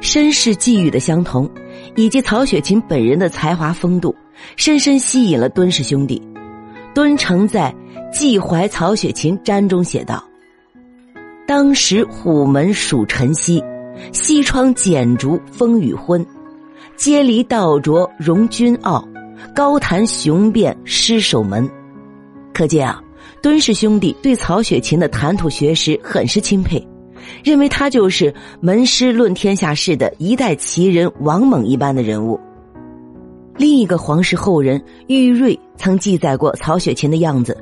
身世际遇的相同，以及曹雪芹本人的才华风度，深深吸引了敦氏兄弟。敦诚在《寄怀曹雪芹瞻》中写道：“当时虎门属晨曦，西窗剪烛风雨昏，阶离道卓荣君傲，高谈雄辩失守门。”可见啊，敦氏兄弟对曹雪芹的谈吐学识很是钦佩。认为他就是门师论天下事的一代奇人王猛一般的人物。另一个皇室后人玉瑞曾记载过曹雪芹的样子：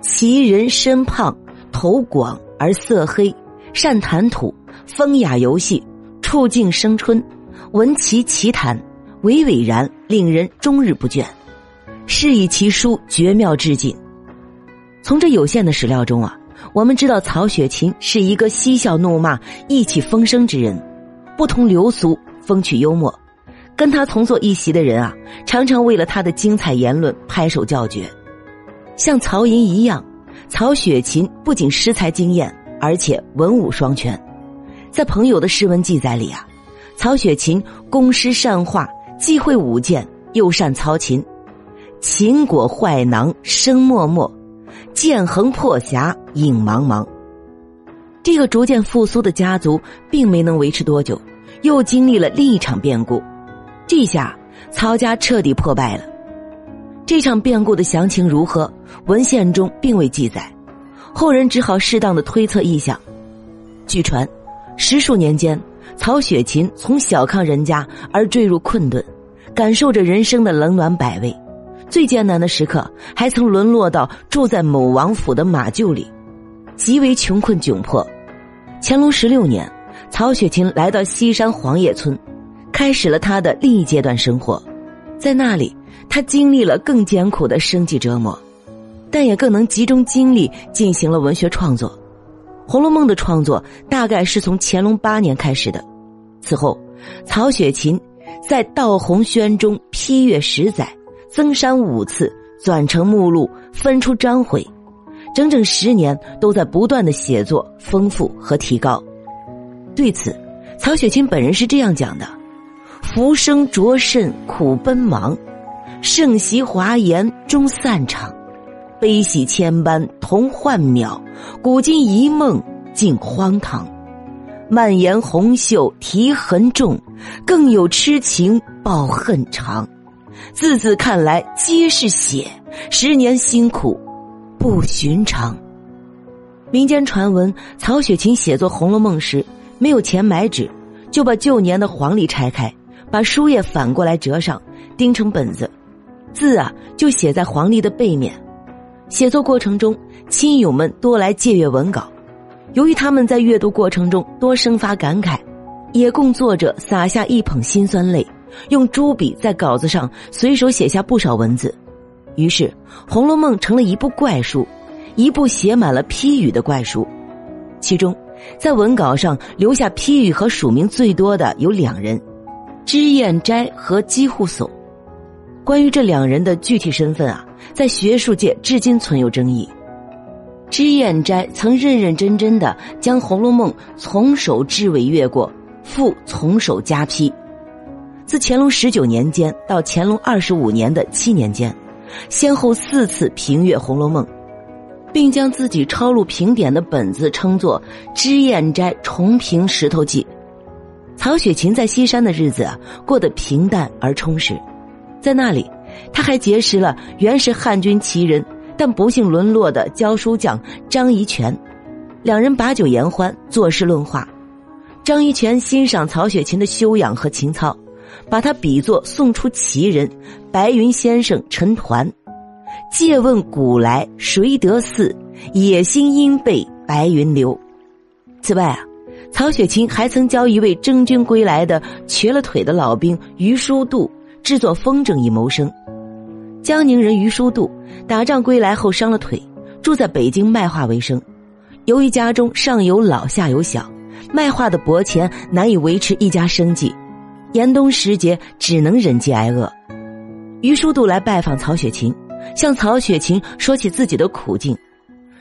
其人身胖，头广而色黑，善谈吐，风雅游戏，触境生春，闻其奇谈，娓娓然，令人终日不倦。是以其书绝妙至尽。从这有限的史料中啊。我们知道曹雪芹是一个嬉笑怒骂、意气风生之人，不同流俗，风趣幽默。跟他同坐一席的人啊，常常为了他的精彩言论拍手叫绝。像曹寅一样，曹雪芹不仅诗才惊艳，而且文武双全。在朋友的诗文记载里啊，曹雪芹工诗善画，既会舞剑，又善操琴，琴果坏囊生脉脉。剑横破霞影茫茫。这个逐渐复苏的家族并没能维持多久，又经历了另一场变故。这下曹家彻底破败了。这场变故的详情如何，文献中并未记载，后人只好适当的推测臆想。据传，十数年间，曹雪芹从小康人家而坠入困顿，感受着人生的冷暖百味。最艰难的时刻，还曾沦落到住在某王府的马厩里，极为穷困窘迫。乾隆十六年，曹雪芹来到西山黄叶村，开始了他的另一阶段生活。在那里，他经历了更艰苦的生计折磨，但也更能集中精力进行了文学创作。《红楼梦》的创作大概是从乾隆八年开始的。此后，曹雪芹在《道红轩》中批阅十载。增删五次，转成目录，分出章回，整整十年都在不断的写作、丰富和提高。对此，曹雪芹本人是这样讲的：“浮生着甚苦奔忙，盛席华筵终散场，悲喜千般同幻渺，古今一梦尽荒唐。蔓延红袖题痕重，更有痴情报恨长。”字字看来皆是血，十年辛苦不寻常。民间传闻，曹雪芹写作《红楼梦》时没有钱买纸，就把旧年的黄历拆开，把书页反过来折上，钉成本子，字啊就写在黄历的背面。写作过程中，亲友们多来借阅文稿，由于他们在阅读过程中多生发感慨，也供作者洒下一捧辛酸泪。用朱笔在稿子上随手写下不少文字，于是《红楼梦》成了一部怪书，一部写满了批语的怪书。其中，在文稿上留下批语和署名最多的有两人：脂砚斋和姬护叟。关于这两人的具体身份啊，在学术界至今存有争议。脂砚斋曾认认真真的将《红楼梦》从首至尾阅过，复从首加批。自乾隆十九年间到乾隆二十五年的七年间，先后四次评阅《红楼梦》，并将自己抄录评点的本子称作《脂砚斋重评石头记》。曹雪芹在西山的日子啊，过得平淡而充实，在那里，他还结识了原是汉军奇人但不幸沦落的教书匠张宜泉，两人把酒言欢，作诗论画。张宜泉欣赏曹雪芹的修养和情操。把他比作宋初奇人白云先生陈抟，借问古来谁得似？野心因被白云流。此外啊，曹雪芹还曾教一位征军归来的瘸了腿的老兵于叔度制作风筝以谋生。江宁人于叔度打仗归来后伤了腿，住在北京卖画为生。由于家中上有老下有小，卖画的薄钱难以维持一家生计。严冬时节，只能忍饥挨饿。于叔度来拜访曹雪芹，向曹雪芹说起自己的苦境，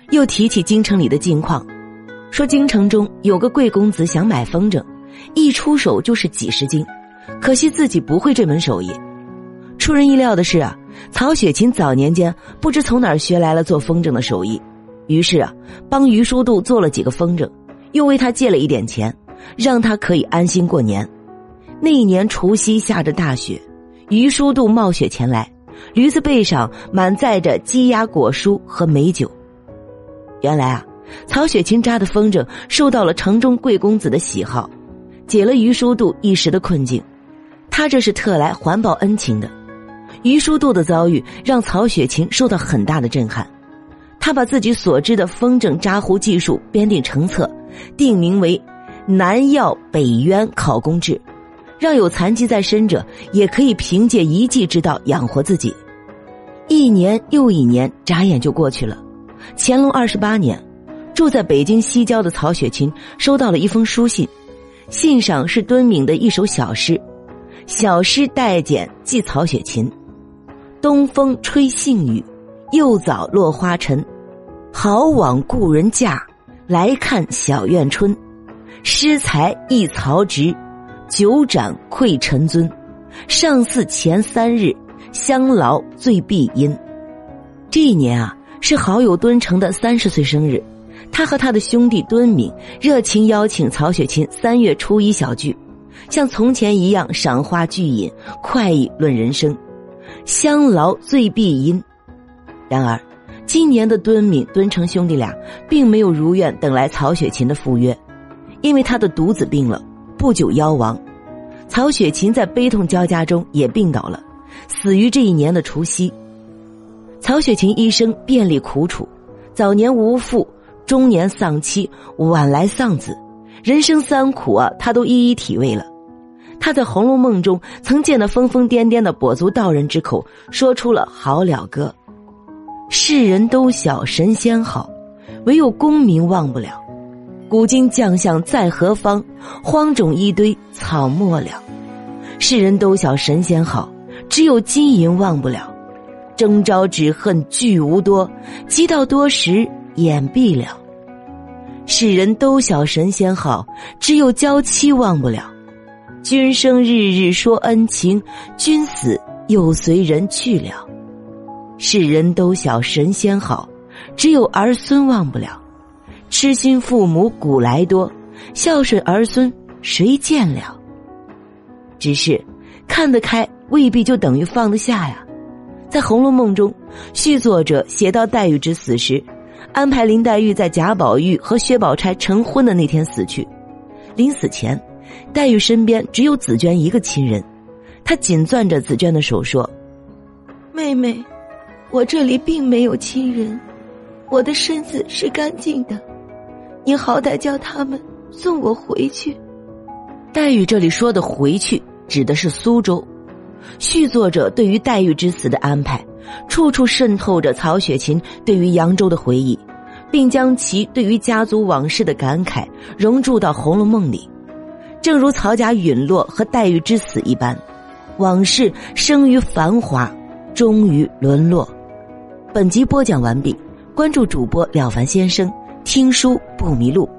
又提起京城里的近况，说京城中有个贵公子想买风筝，一出手就是几十斤，可惜自己不会这门手艺。出人意料的是啊，曹雪芹早年间不知从哪儿学来了做风筝的手艺，于是啊，帮于叔度做了几个风筝，又为他借了一点钱，让他可以安心过年。那一年除夕下着大雪，于叔度冒雪前来，驴子背上满载着鸡鸭果蔬和美酒。原来啊，曹雪芹扎的风筝受到了城中贵公子的喜好，解了于叔度一时的困境。他这是特来还报恩情的。于叔度的遭遇让曹雪芹受到很大的震撼，他把自己所知的风筝扎糊技术编订成册，定名为《南药北渊考工志》。让有残疾在身者也可以凭借一技之道养活自己。一年又一年，眨眼就过去了。乾隆二十八年，住在北京西郊的曹雪芹收到了一封书信，信上是敦敏的一首小诗，小诗代简寄曹雪芹：“东风吹杏雨，又早落花尘。好往故人家，来看小院春。诗才一曹植。”九斩愧臣尊，上巳前三日，相劳最必因。这一年啊，是好友敦诚的三十岁生日，他和他的兄弟敦敏热情邀请曹雪芹三月初一小聚，像从前一样赏花聚饮，快意论人生，相劳最必因。然而，今年的敦敏、敦诚兄弟俩并没有如愿等来曹雪芹的赴约，因为他的独子病了。不久夭亡，曹雪芹在悲痛交加中也病倒了，死于这一年的除夕。曹雪芹一生遍历苦楚，早年无父，中年丧妻，晚来丧子，人生三苦啊，他都一一体味了。他在《红楼梦》中曾见那疯疯癫癫的跛足道人之口，说出了好了歌：“世人都晓神仙好，唯有功名忘不了。”古今将相在何方？荒冢一堆草没了。世人都晓神仙好，只有金银忘不了。征招只恨聚无多，积到多时眼闭了。世人都晓神仙好，只有娇妻忘不了。君生日日说恩情，君死又随人去了。世人都晓神仙好，只有儿孙忘不了。痴心父母古来多，孝顺儿孙谁见了？只是看得开未必就等于放得下呀。在《红楼梦》中，续作者写到黛玉之死时，安排林黛玉在贾宝玉和薛宝钗成婚的那天死去。临死前，黛玉身边只有紫娟一个亲人，她紧攥着紫娟的手说：“妹妹，我这里并没有亲人，我的身子是干净的。”你好歹叫他们送我回去。黛玉这里说的“回去”指的是苏州。续作者对于黛玉之死的安排，处处渗透着曹雪芹对于扬州的回忆，并将其对于家族往事的感慨融入到《红楼梦》里。正如曹家陨落和黛玉之死一般，往事生于繁华，终于沦落。本集播讲完毕，关注主播了凡先生。听书不迷路。